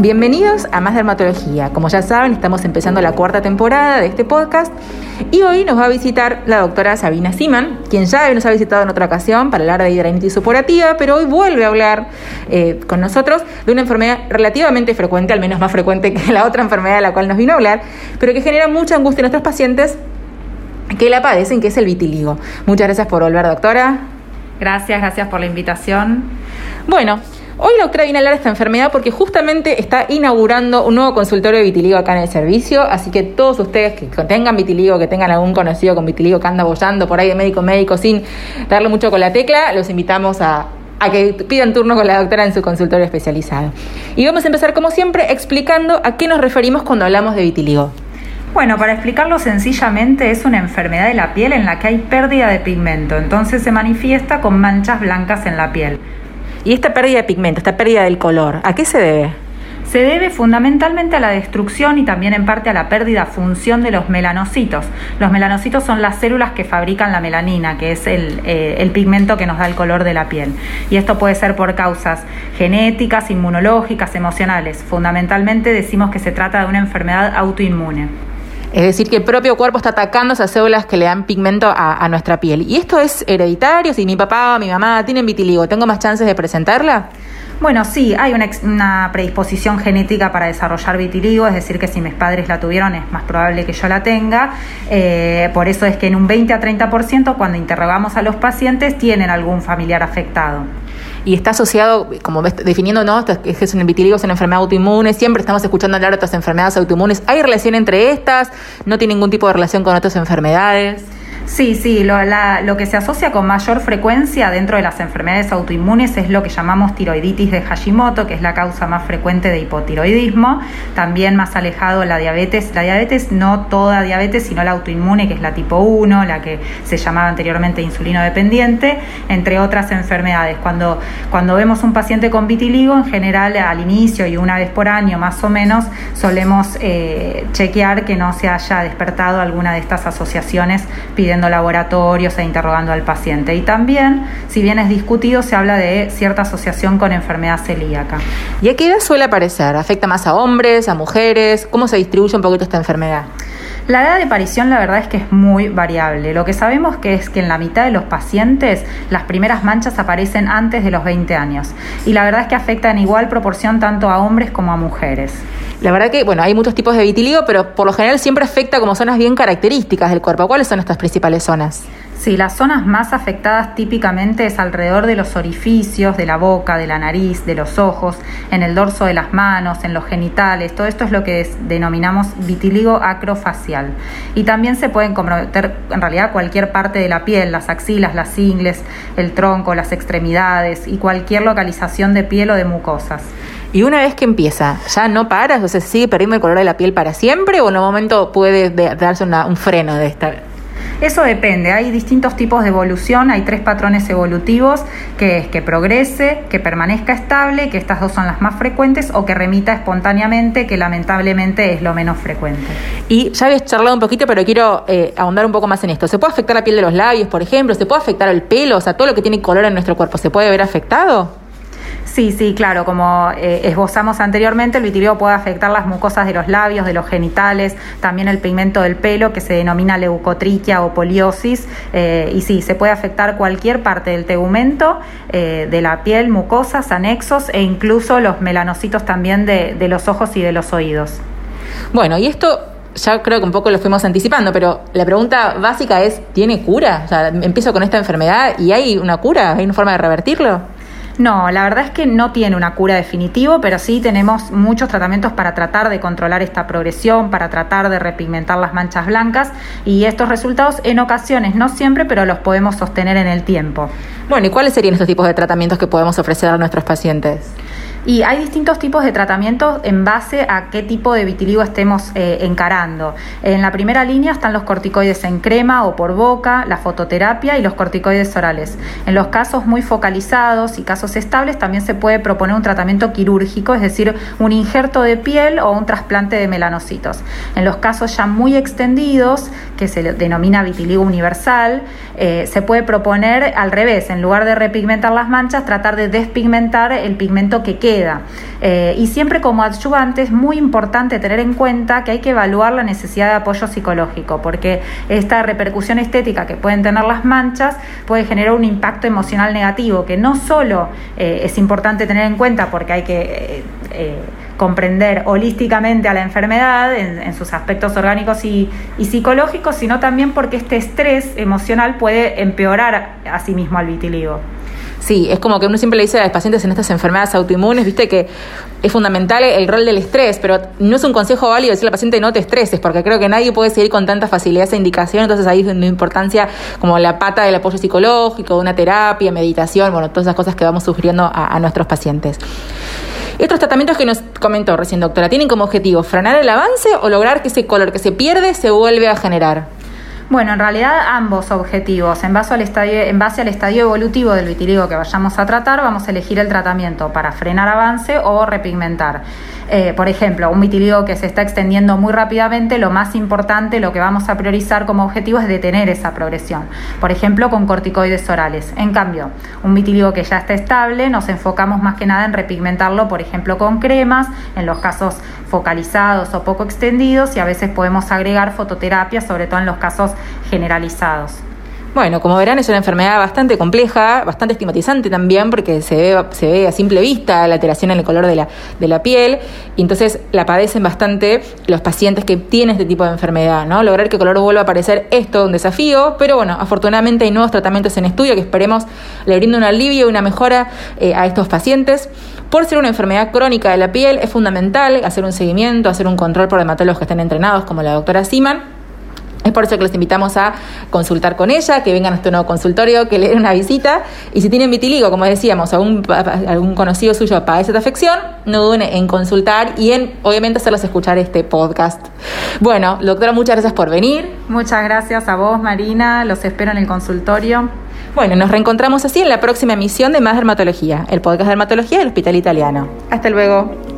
Bienvenidos a Más Dermatología. Como ya saben, estamos empezando la cuarta temporada de este podcast y hoy nos va a visitar la doctora Sabina Siman, quien ya nos ha visitado en otra ocasión para hablar de hidradenitis supurativa, pero hoy vuelve a hablar eh, con nosotros de una enfermedad relativamente frecuente, al menos más frecuente que la otra enfermedad de la cual nos vino a hablar, pero que genera mucha angustia en nuestros pacientes que la padecen, que es el vitiligo. Muchas gracias por volver, doctora. Gracias, gracias por la invitación. Bueno, Hoy a hablar de esta enfermedad porque justamente está inaugurando un nuevo consultorio de vitiligo acá en el servicio, así que todos ustedes que tengan vitiligo, que tengan algún conocido con vitiligo que anda bollando por ahí de médico médico sin darle mucho con la tecla, los invitamos a, a que pidan turno con la doctora en su consultorio especializado. Y vamos a empezar como siempre explicando a qué nos referimos cuando hablamos de vitiligo. Bueno, para explicarlo sencillamente, es una enfermedad de la piel en la que hay pérdida de pigmento, entonces se manifiesta con manchas blancas en la piel. Y esta pérdida de pigmento, esta pérdida del color, ¿a qué se debe? Se debe fundamentalmente a la destrucción y también en parte a la pérdida función de los melanocitos. Los melanocitos son las células que fabrican la melanina, que es el, eh, el, pigmento que nos da el color de la piel. Y esto puede ser por causas genéticas, inmunológicas, emocionales. Fundamentalmente decimos que se trata de una enfermedad autoinmune. Es decir, que el propio cuerpo está atacando esas células que le dan pigmento a, nuestra piel. ¿Y esto es hereditario? Si mi papá o mi mamá tienen vitiligo, ¿tengo más chances de presentarla? Bueno, sí, hay una, predisposición genética para desarrollar vitiligo, es decir, que si mis padres la tuvieron es más probable que yo la tenga. Eh, por eso es que en un 20 a 30% cuando interrogamos a los pacientes tienen algún familiar afectado y está asociado, como definiendo, ¿no? Es un vitiligo, es una enfermedad autoinmune, siempre estamos escuchando hablar de otras enfermedades autoinmunes. ¿Hay relación entre estas? ¿No tiene ningún tipo de relación con otras enfermedades? Sí, sí, lo, lo, que se asocia con mayor frecuencia dentro de las enfermedades autoinmunes es lo que llamamos tiroiditis de Hashimoto, que es la causa más frecuente de hipotiroidismo. También más alejado la diabetes, la diabetes no toda diabetes, sino la autoinmune, que es la tipo 1, la que se llamaba anteriormente insulino dependiente, entre otras enfermedades. Cuando, cuando vemos un paciente con vitiligo, en general al inicio y una vez por año más o menos, solemos eh, chequear que no se haya despertado alguna de estas asociaciones pidiendo laboratorios e interrogando al paciente. Y también, si bien es discutido, se habla de cierta asociación con enfermedad celíaca. ¿Y a qué edad suele aparecer? ¿Afecta más a hombres, a mujeres? ¿Cómo se distribuye un poquito esta enfermedad? La edad de aparición la verdad es que es muy variable. Lo que sabemos que es que en la mitad de los pacientes las primeras manchas aparecen antes de los 20 años y la verdad es que afecta en igual proporción tanto a hombres como a mujeres. La verdad que, bueno, hay muchos tipos de vitiligo, pero por lo general siempre afecta como zonas bien características del cuerpo. ¿Cuáles son estas principales zonas? Sí, las zonas más afectadas típicamente es alrededor de los orificios, de la boca, de la nariz, de los ojos, en el dorso de las manos, en los genitales. Todo esto es lo que denominamos vitiligo acrofacial. Y también se pueden comprometer en realidad cualquier parte de la piel, las axilas, las ingles, el tronco, las extremidades y cualquier localización de piel o de mucosas. Y una vez que empieza, ¿ya no paras? O sea, ¿se sigue perdiendo el color de la piel para siempre o en un momento puede darse un freno de esta? Eso depende, hay distintos tipos de evolución, hay tres patrones evolutivos, que es que progrese, que permanezca estable, que estas dos son las más frecuentes, o que remita espontáneamente, que lamentablemente es lo menos frecuente. Y ya habías charlado un poquito, pero quiero eh, ahondar un poco más en esto. ¿Se puede afectar la piel de los labios, por ejemplo? ¿Se puede afectar el pelo? O sea, todo lo que tiene color en nuestro cuerpo, ¿se puede ver afectado? Sí, sí, claro, como eh, esbozamos anteriormente, el vitiligo puede afectar las mucosas de los labios, de los genitales, también el pigmento del pelo, que se denomina leucotriquia o poliosis, eh, y sí, se puede afectar cualquier parte del tegumento, eh, de la piel, mucosas, anexos e incluso los melanocitos también de, de los ojos y de los oídos. Bueno, y esto ya creo que un poco lo fuimos anticipando, pero la pregunta básica es, ¿tiene cura? O sea, empiezo con esta enfermedad y hay una cura, hay una forma de revertirlo. No, la verdad es que no tiene una cura definitiva, pero sí tenemos muchos tratamientos para tratar de controlar esta progresión, para tratar de repigmentar las manchas blancas y estos resultados en ocasiones, no siempre, pero los podemos sostener en el tiempo. Bueno, ¿y cuáles serían estos tipos de tratamientos que podemos ofrecer a nuestros pacientes? Y hay distintos tipos de tratamientos en base a qué tipo de vitiligo estemos eh, encarando. En la primera línea están los corticoides en crema o por boca, la fototerapia y los corticoides orales. En los casos muy focalizados y casos estables también se puede proponer un tratamiento quirúrgico, es decir, un injerto de piel o un trasplante de melanocitos. En los casos ya muy extendidos, que se denomina vitiligo universal, eh, se puede proponer al revés, en lugar de repigmentar las manchas, tratar de despigmentar el pigmento que queda Eh, y siempre como adyuvante es muy importante tener en cuenta que hay que evaluar la necesidad de apoyo psicológico, porque esta repercusión estética que pueden tener las manchas puede generar un impacto emocional negativo, que no solo eh, es importante tener en cuenta porque hay que comprender holísticamente a la enfermedad en, sus aspectos orgánicos y, psicológicos, sino también porque este estrés emocional puede empeorar a sí mismo al vitiligo. Sí, es como que uno siempre le dice a los pacientes en estas enfermedades autoinmunes, viste que es fundamental el rol del estrés, pero no es un consejo válido decirle al paciente no te estreses, porque creo que nadie puede seguir con tanta facilidad esa indicación, entonces ahí es donde importancia como la pata del apoyo psicológico, una terapia, meditación, bueno, todas esas cosas que vamos sugiriendo a nuestros pacientes. Estos tratamientos que nos comentó recién, doctora, ¿tienen como objetivo frenar el avance o lograr que ese color que se pierde se vuelve a generar? Bueno, en realidad ambos objetivos. En base, al estadio, en base al estadio evolutivo del vitiligo que vayamos a tratar, vamos a elegir el tratamiento para frenar avance o repigmentar. Eh, por ejemplo, un vitiligo que se está extendiendo muy rápidamente, lo más importante, lo que vamos a priorizar como objetivo es detener esa progresión. Por ejemplo, con corticoides orales. En cambio, un vitiligo que ya está estable, nos enfocamos más que nada en repigmentarlo, por ejemplo, con cremas, en los casos focalizados o poco extendidos, y a veces podemos agregar fototerapia, sobre todo en los casos generalizados. Bueno, como verán, es una enfermedad bastante compleja, bastante estigmatizante también, porque se ve, se ve a simple vista la alteración en el color de la, de la piel, y entonces la padecen bastante los pacientes que tienen este tipo de enfermedad, ¿no? Lograr que el color vuelva a aparecer es todo un desafío, pero bueno, afortunadamente hay nuevos tratamientos en estudio que esperemos le brinden un alivio y una mejora eh, a estos pacientes. Por ser una enfermedad crónica de la piel, es fundamental hacer un seguimiento, hacer un control por dermatólogos que estén entrenados, como la doctora Siman es por eso que les invitamos a consultar con ella, que vengan a nuestro nuevo consultorio, que le den una visita. Y si tienen vitiligo, como decíamos, algún, algún conocido suyo padece esta afección, no duden en consultar y en, obviamente, hacerlos escuchar este podcast. Bueno, doctora, muchas gracias por venir. Muchas gracias a vos, Marina. Los espero en el consultorio. Bueno, nos reencontramos así en la próxima emisión de Más Dermatología, el podcast de dermatología del Hospital Italiano. Hasta luego.